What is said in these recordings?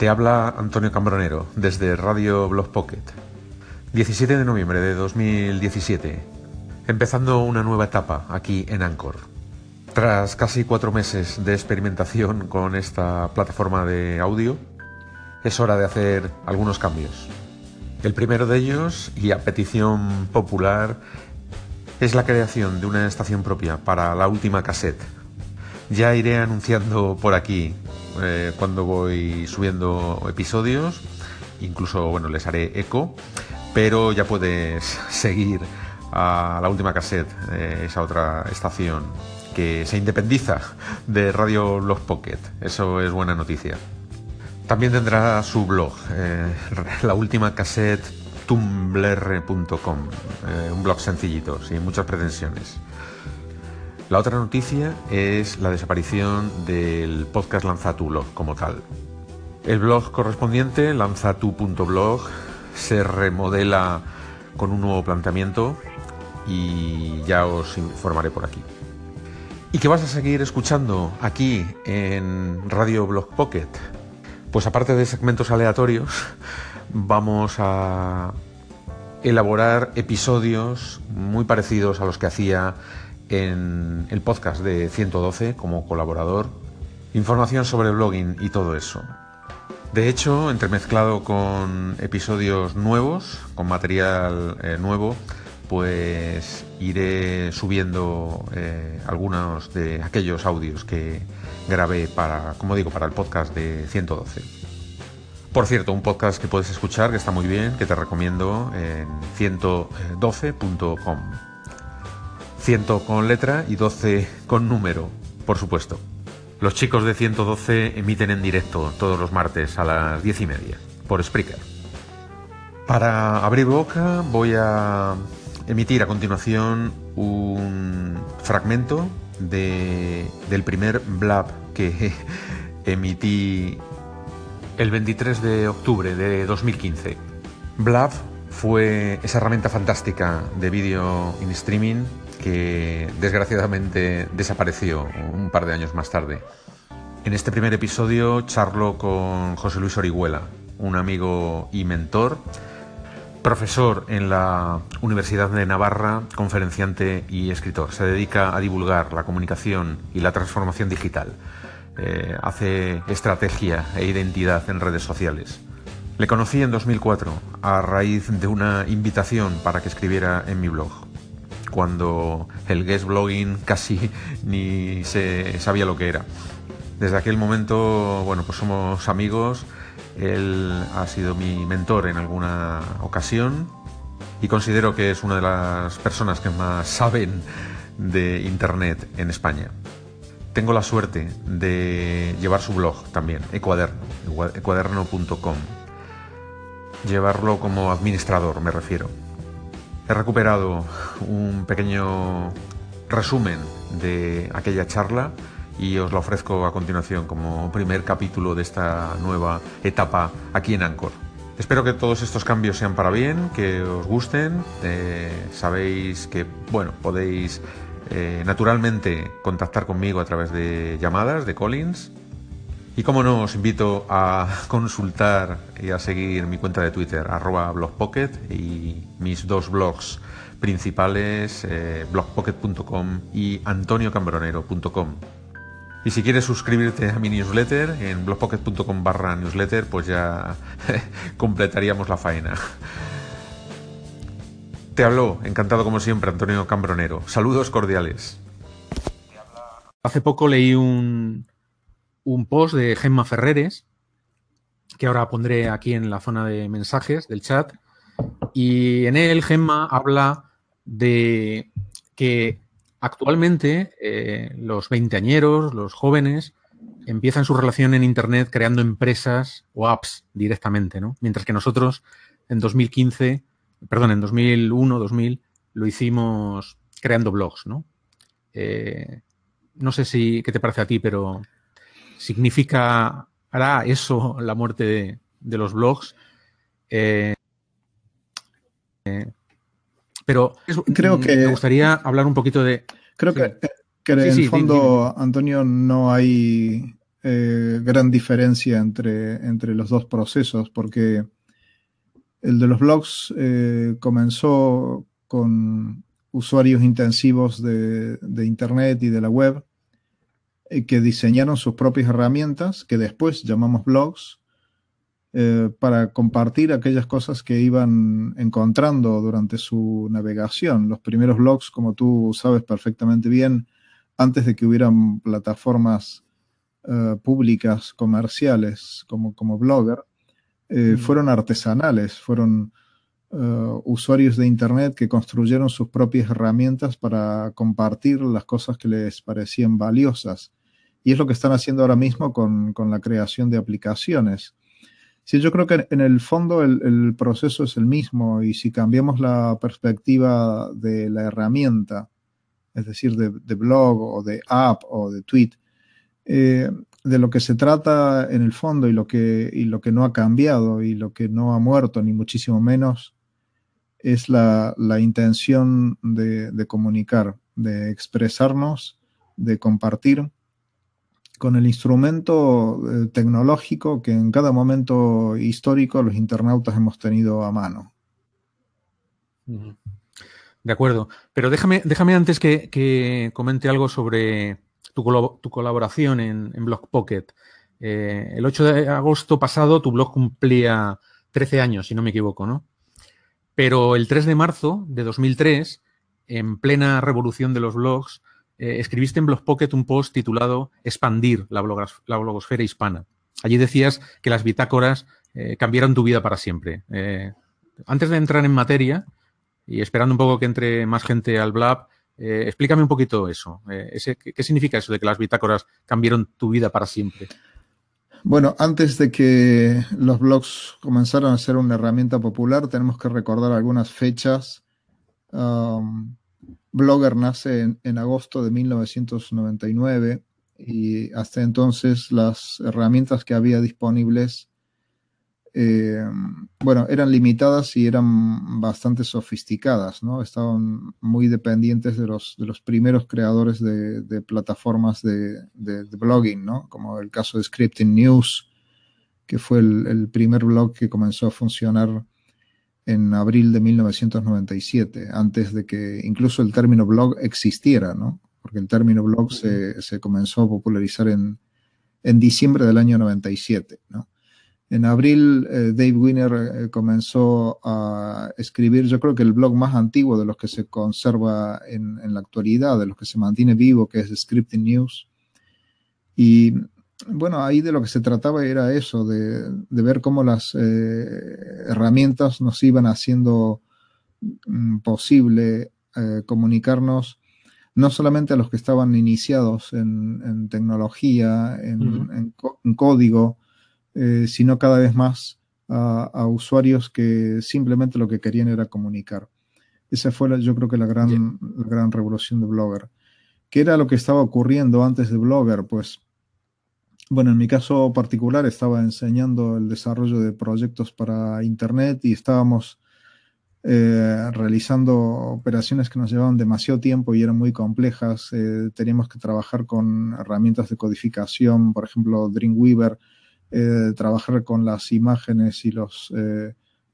Te habla Antonio Cambronero desde Radio Blog Pocket. 17 de noviembre de 2017. Empezando una nueva etapa aquí en Anchor. Tras casi cuatro meses de experimentación con esta plataforma de audio, es hora de hacer algunos cambios. El primero de ellos, y a petición popular, es la creación de una estación propia para la última cassette. Ya iré anunciando por aquí eh, cuando voy subiendo episodios, incluso bueno, les haré eco, pero ya puedes seguir a la última cassette, eh, esa otra estación que se independiza de Radio Blog Pocket. Eso es buena noticia. También tendrá su blog, eh, la última cassette tumblr.com, un blog sencillito, sin muchas pretensiones. La otra noticia es la desaparición del podcast Lanzatu como tal. El blog correspondiente, lanzatu.blog, se remodela con un nuevo planteamiento y ya os informaré por aquí. ¿Y qué vas a seguir escuchando aquí en Radio Blog Pocket? Pues aparte de segmentos aleatorios, vamos a elaborar episodios muy parecidos a los que hacía en el podcast de 112 como colaborador, información sobre blogging y todo eso. De hecho, entremezclado con episodios nuevos, con material eh, nuevo, pues iré subiendo eh, algunos de aquellos audios que grabé para, como digo, para el podcast de 112. Por cierto, un podcast que puedes escuchar que está muy bien, que te recomiendo en 112.com. 100 con letra y 12 con número, por supuesto. Los chicos de 112 emiten en directo todos los martes a las 10 y media, por Spreaker. Para abrir boca voy a emitir a continuación un fragmento del primer blab que emití el 23 de octubre de 2015. Blab fue esa herramienta fantástica de vídeo in streaming que desgraciadamente desapareció un par de años más tarde. En este primer episodio charlo con José Luis Orihuela, un amigo y mentor, profesor en la Universidad de Navarra, conferenciante y escritor. Se dedica a divulgar la comunicación y la transformación digital. Eh, hace estrategia e identidad en redes sociales. Le conocí en 2004 a raíz de una invitación para que escribiera en mi blog cuando el guest blogging casi ni se sabía lo que era. Desde aquel momento, bueno, pues somos amigos. Él ha sido mi mentor en alguna ocasión y considero que es una de las personas que más saben de Internet en España. Tengo la suerte de llevar su blog también, ecuaderno, ecuaderno.com. Llevarlo como administrador, me refiero. He recuperado un pequeño resumen de aquella charla y os la ofrezco a continuación como primer capítulo de esta nueva etapa aquí en Anchor. Espero que todos estos cambios sean para bien, que os gusten. Eh, sabéis que bueno, podéis eh, naturalmente contactar conmigo a través de llamadas de Collins y como no, os invito a consultar y a seguir mi cuenta de Twitter, arroba blogpocket, y mis dos blogs principales, eh, blogpocket.com y antoniocambronero.com. Y si quieres suscribirte a mi newsletter en blogpocket.com barra newsletter, pues ya completaríamos la faena. Te hablo, encantado como siempre, Antonio Cambronero. Saludos cordiales. Hace poco leí un, un post de Gemma Ferreres, que ahora pondré aquí en la zona de mensajes del chat. Y en él Gemma habla de que actualmente eh, los veinteañeros, los jóvenes, empiezan su relación en Internet creando empresas o apps directamente, ¿no? Mientras que nosotros en 2015, perdón, en 2001, 2000, lo hicimos creando blogs, ¿no? Eh, no sé si, ¿qué te parece a ti? Pero significa, hará eso la muerte de, los blogs. Eh, eh, pero creo que me gustaría hablar un poquito de. Creo que, en el fondo, Antonio, no hay eh, gran diferencia entre, entre los dos procesos, porque el de los blogs comenzó con usuarios intensivos de, Internet y de la web que diseñaron sus propias herramientas, que después llamamos blogs, para compartir aquellas cosas que iban encontrando durante su navegación. Los primeros blogs, como tú sabes perfectamente bien, antes de que hubieran plataformas eh, públicas, comerciales, como, como blogger, eh, mm. fueron artesanales, fueron eh, usuarios de Internet que construyeron sus propias herramientas para compartir las cosas que les parecían valiosas. Y es lo que están haciendo ahora mismo con, la creación de aplicaciones. Sí, yo creo que en el fondo el, proceso es el mismo y si cambiamos la perspectiva de la herramienta, es decir, de, blog o de app o de tweet, eh, de lo que se trata en el fondo y lo, que, y lo que no ha cambiado y lo que no ha muerto, ni muchísimo menos, es la, intención de, comunicar, de expresarnos, de compartir con el instrumento eh, tecnológico que en cada momento histórico los internautas hemos tenido a mano. De acuerdo, pero déjame, déjame antes que comente algo sobre, tu, colaboración en, en Blog Pocket. Eh, el 8 de agosto pasado tu blog cumplía 13 años, si no me equivoco, ¿no? Pero el 3 de marzo de 2003, en plena revolución de los blogs, eh, escribiste en Blog Pocket un post titulado Expandir la, blogosfera hispana. Allí decías que las bitácoras eh, cambiaron tu vida para siempre. antes de entrar en materia y esperando un poco que entre más gente al Blab, eh, explícame un poquito eso. Eh, ¿qué, significa eso de que las bitácoras cambiaron tu vida para siempre? Bueno, antes de que los blogs comenzaran a ser una herramienta popular, tenemos que recordar algunas fechas. Um, Blogger nace en, agosto de 1999 y hasta entonces las herramientas que había disponibles eh, bueno, eran limitadas y eran bastante sofisticadas, ¿no? Estaban muy dependientes de los, de los primeros creadores de, plataformas de, blogging, ¿no? Como el caso de Scripting News, que fue el, primer blog que comenzó a funcionar en abril de 1997, antes de que incluso el término blog existiera, ¿no? Porque el término blog se, se comenzó a popularizar en, en diciembre del año 97, ¿no? En abril, eh, Dave Winner eh, comenzó a escribir, yo creo que el blog más antiguo de los que se conserva en, la actualidad, de los que se mantiene vivo, que es Scripting News. Y bueno, ahí de lo que se trataba era eso, de, ver cómo las eh, herramientas nos iban haciendo mm, posible comunicarnos no solamente a los que estaban iniciados en, tecnología, en código, eh, sino cada vez más a, usuarios que simplemente lo que querían era comunicar. Esa fue, yo creo que la gran, gran revolución de Blogger. ¿Qué era lo que estaba ocurriendo antes de Blogger? Pues, bueno, en mi caso particular estaba enseñando el desarrollo de proyectos para Internet y estábamos eh, realizando operaciones que nos llevaban demasiado tiempo y eran muy complejas. Eh, teníamos que trabajar con herramientas de codificación, por ejemplo, Dreamweaver, eh, trabajar con las imágenes y los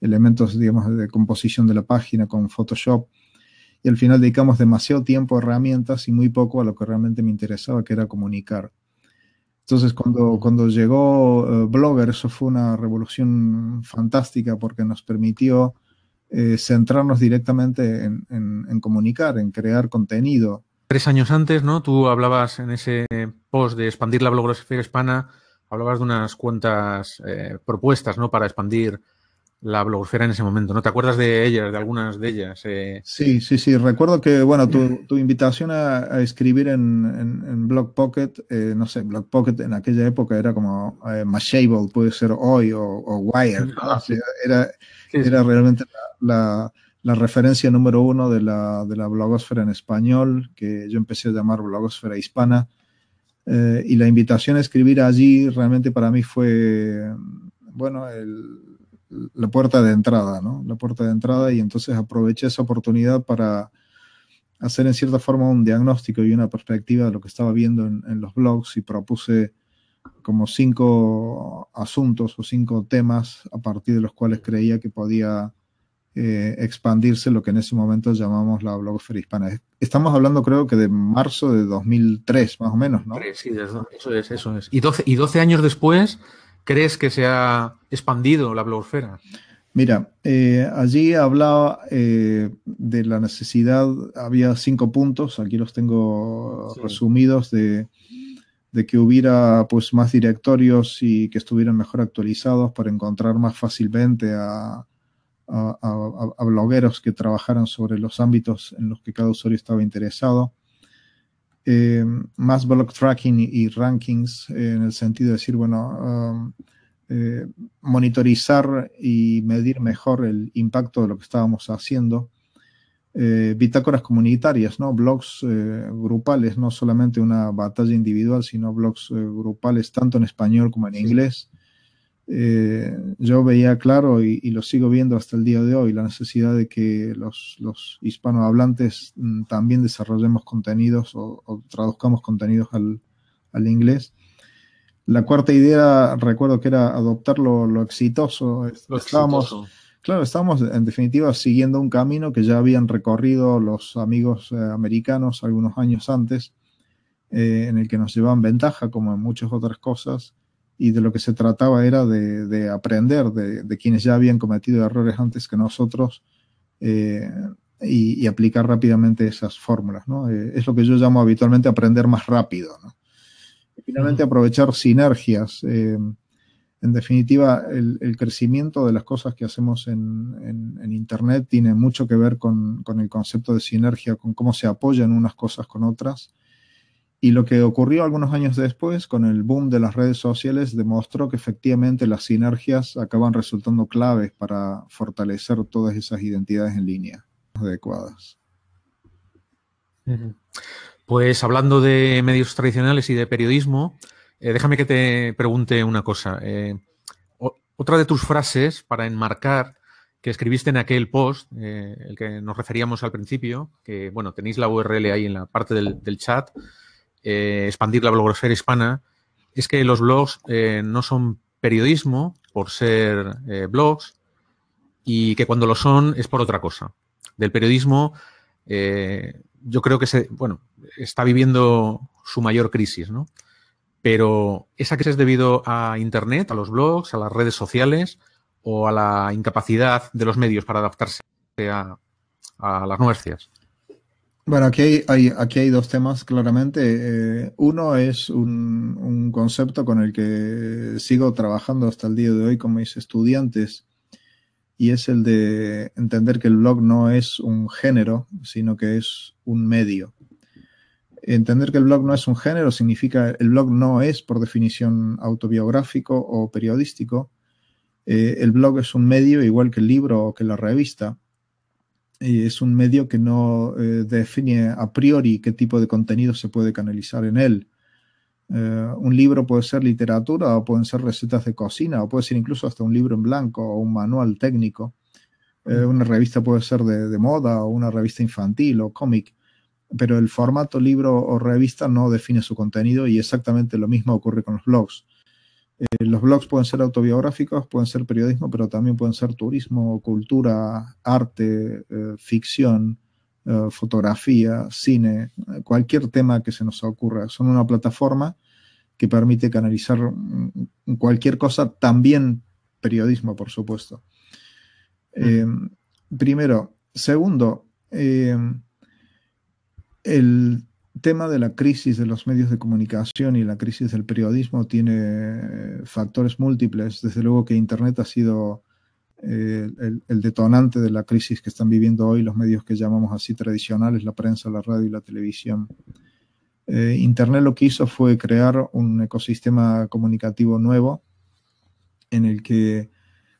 elementos, digamos, de composición de la página con Photoshop. Y al final dedicamos demasiado tiempo a herramientas y muy poco a lo que realmente me interesaba, que era comunicar. Entonces, cuando, cuando llegó eh, Blogger, eso fue una revolución fantástica porque nos permitió centrarnos directamente en, en, comunicar, en crear contenido. Tres años antes, ¿no? Tú hablabas en ese post de expandir la blogosfera hispana hablabas de unas cuantas eh, propuestas, ¿no? Para expandir la blogosfera en ese momento, ¿no? ¿Te acuerdas de ellas, de algunas de ellas? Eh, sí, sí, sí. Recuerdo que, bueno, tu, invitación a, escribir en, en, Blog Pocket, eh, no sé, Blog Pocket en aquella época era como Mashable, puede ser hoy, o, Wire. Ah, era, era realmente la, la, referencia número uno de la, de la blogosfera en español, que yo empecé a llamar blogosfera hispana. Eh, y la invitación a escribir allí realmente para mí fue, bueno, la puerta de entrada, ¿no? La puerta de entrada y entonces aproveché esa oportunidad para hacer en cierta forma un diagnóstico y una perspectiva de lo que estaba viendo en, los blogs y propuse como cinco asuntos o cinco temas a partir de los cuales creía que podía eh, expandirse lo que en ese momento llamamos la blogosfera hispana. Estamos hablando creo que de marzo de 2003, más o menos, ¿no? Sí, eso es, eso es. Y 12, y 12 años después, ¿crees que se ha expandido la blogosfera? Mira, eh, allí hablaba eh, de la necesidad, había cinco puntos, aquí los tengo resumidos, de, de, que hubiera pues más directorios y que estuvieran mejor actualizados para encontrar más fácilmente a, a, blogueros que trabajaran sobre los ámbitos en los que cada usuario estaba interesado. Eh, más blog tracking y, rankings eh, en el sentido de decir, bueno, um, eh, monitorizar y medir mejor el impacto de lo que estábamos haciendo. bitácoras comunitarias, ¿no? Blogs grupales, no solamente una batalla individual, sino blogs grupales tanto en español como en inglés eh, yo veía claro y, lo sigo viendo hasta el día de hoy la necesidad de que los, hispanohablantes mm, también desarrollemos contenidos o, traduzcamos contenidos al, inglés. La cuarta idea, recuerdo que era adoptar lo, exitoso. estábamos, Claro, estábamos en definitiva siguiendo un camino que ya habían recorrido los amigos eh, americanos algunos años antes, eh, en el que nos llevaban ventaja, como en muchas otras cosas y de lo que se trataba era de, aprender de, quienes ya habían cometido errores antes que nosotros eh, y, aplicar rápidamente esas fórmulas. ¿no? Eh, es lo que yo llamo habitualmente aprender más rápido. ¿no? Y finalmente aprovechar sinergias. Eh, en definitiva, el, crecimiento de las cosas que hacemos en, Internet tiene mucho que ver con, con, el concepto de sinergia, con cómo se apoyan unas cosas con otras y lo que ocurrió algunos años después, con el boom de las redes sociales, demostró que efectivamente las sinergias acaban resultando claves para fortalecer todas esas identidades en línea adecuadas. Pues hablando de medios tradicionales y de periodismo, eh, déjame que te pregunte una cosa. Eh, otra de tus frases para enmarcar que escribiste en aquel post, eh, el que nos referíamos al principio, que bueno, tenéis la URL ahí en la parte del, del chat, eh, expandir la blogosfera hispana es que los blogs eh, no son periodismo por ser eh, blogs y que cuando lo son es por otra cosa. Del periodismo yo creo que se, bueno, está viviendo su mayor crisis, ¿no? Pero esa crisis es debido a Internet, a los blogs, a las redes sociales o a la incapacidad de los medios para adaptarse a, a las nuevas bueno, aquí hay, aquí hay dos temas claramente. Eh, uno es un, concepto con el que sigo trabajando hasta el día de hoy con mis estudiantes y es el de entender que el blog no es un género, sino que es un medio. Entender que el blog no es un género significa el blog no es por definición autobiográfico o periodístico. Eh, el blog es un medio igual que el libro o que la revista es un medio que no eh, define a priori qué tipo de contenido se puede canalizar en él. Eh, un libro puede ser literatura o pueden ser recetas de cocina o puede ser incluso hasta un libro en blanco o un manual técnico. Eh, una revista puede ser de, de, moda o una revista infantil o cómic, pero el formato libro o revista no define su contenido y exactamente lo mismo ocurre con los blogs. Eh, los blogs pueden ser autobiográficos, pueden ser periodismo, pero también pueden ser turismo, cultura, arte, eh, ficción, eh, fotografía, cine, cualquier tema que se nos ocurra. Son una plataforma que permite canalizar mm, cualquier cosa, también periodismo, por supuesto. primero. Segundo, el tema de la crisis de los medios de comunicación y la crisis del periodismo tiene eh, factores múltiples. Desde luego que Internet ha sido eh, el, detonante de la crisis que están viviendo hoy los medios que llamamos así tradicionales, la prensa, la radio y la televisión. Eh, Internet lo que hizo fue crear un ecosistema comunicativo nuevo en el que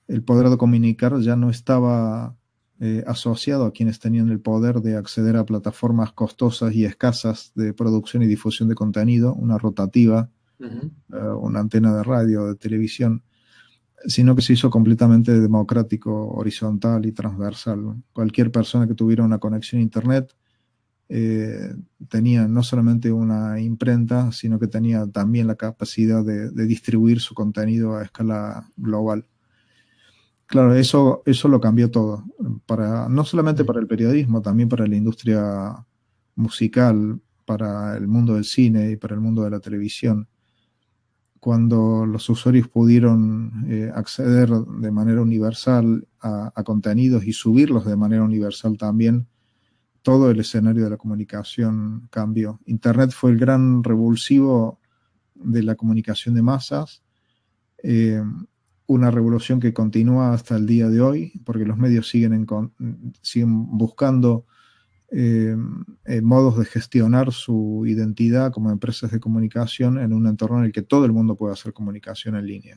el poder de comunicar ya no estaba eh, asociado a quienes tenían el poder de acceder a plataformas costosas y escasas de producción y difusión de contenido, una rotativa, eh, una antena de radio, de televisión, sino que se hizo completamente democrático, horizontal y transversal. Cualquier persona que tuviera una conexión a Internet eh, tenía no solamente una imprenta, sino que tenía también la capacidad de, distribuir su contenido a escala global. Claro, eso, eso lo cambió todo, para, no solamente para el periodismo, también para la industria musical, para el mundo del cine y para el mundo de la televisión. Cuando los usuarios pudieron eh, acceder de manera universal a contenidos y subirlos de manera universal también, todo el escenario de la comunicación cambió. Internet fue el gran revulsivo de la comunicación de masas, eh, una revolución que continúa hasta el día de hoy, porque los medios siguen, siguen buscando eh, eh, modos de gestionar su identidad como empresas de comunicación en un entorno en el que todo el mundo puede hacer comunicación en línea.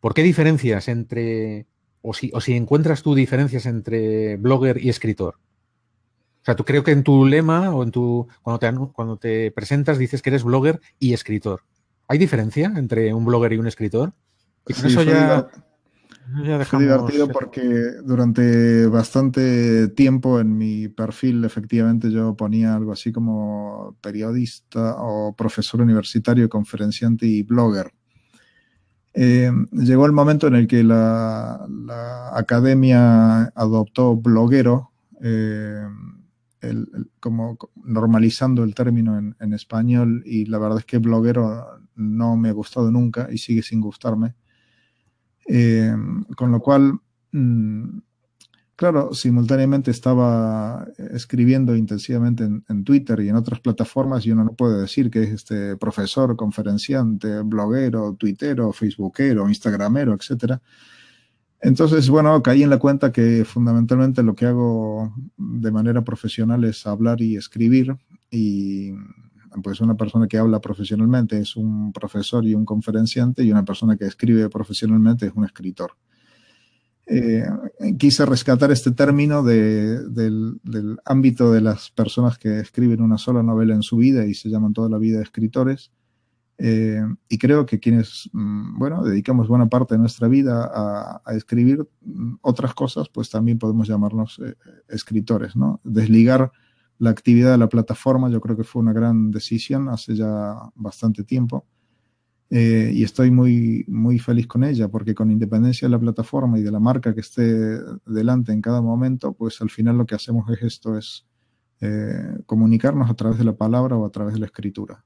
¿Por qué diferencias entre, o si, o si encuentras tú diferencias entre blogger y escritor? O sea, tú creo que en tu lema o en tu cuando te, cuando te presentas dices que eres blogger y escritor. ¿Hay diferencia entre un blogger y un escritor? Con eso ya, Fue divertido porque durante bastante tiempo en mi perfil efectivamente yo ponía algo así como periodista o profesor universitario, conferenciante y blogger. Eh, llegó el momento en el que la, academia adoptó bloguero eh, como normalizando el término en, español y la verdad es que bloguero no me ha gustado nunca y sigue sin gustarme. Eh, con lo cual, mm, claro, simultáneamente estaba escribiendo intensivamente en, en, Twitter y en otras plataformas y uno no puede decir que es este profesor, conferenciante, bloguero, tuitero, facebookero, instagramero, etcétera. Entonces, bueno, caí en la cuenta que fundamentalmente lo que hago de manera profesional es hablar y escribir y pues una persona que habla profesionalmente es un profesor y un conferenciante y una persona que escribe profesionalmente es un escritor. Eh, quise rescatar este término del, del, ámbito de las personas que escriben una sola novela en su vida y se llaman toda la vida escritores eh, y creo que quienes, mm, bueno, dedicamos buena parte de nuestra vida a, escribir mm, otras cosas, pues también podemos llamarnos eh, escritores, ¿no? Desligar la actividad de la plataforma, yo creo que fue una gran decisión hace ya bastante tiempo. Eh, y estoy muy, muy feliz con ella, porque con independencia de la plataforma y de la marca que esté delante en cada momento, pues al final lo que hacemos es esto, es comunicarnos a través de la palabra o a través de la escritura.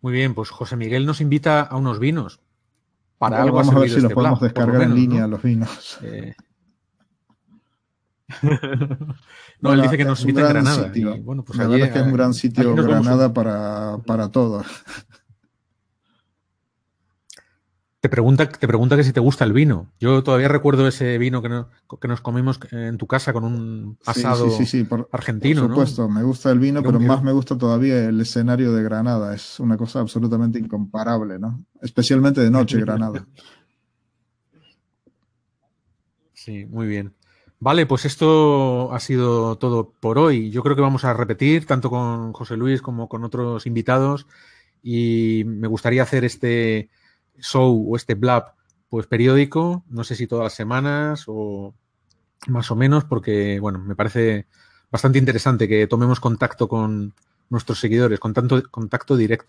Muy bien, pues José Miguel nos invita a unos vinos. Para algo vamos a ver si los este podemos descargar en línea los vinos. Eh. no, él dice que nos invita a Granada. bueno, pues La verdad es que es un gran sitio Granada para, para todo. Te pregunta, te pregunta que si te gusta el vino. Yo todavía recuerdo ese vino que, que nos comimos en tu casa con un asado argentino. Por supuesto, me gusta el vino, pero más me gusta todavía el escenario de Granada. Es una cosa absolutamente incomparable, ¿no? Especialmente de noche, Granada. Sí, muy bien. Vale, pues esto ha sido todo por hoy. Yo creo que vamos a repetir tanto con José Luis como con otros invitados y me gustaría hacer este show o este blab pues periódico, no sé si todas las semanas o más o menos, porque bueno, me parece bastante interesante que tomemos contacto con nuestros seguidores, con tanto contacto directo.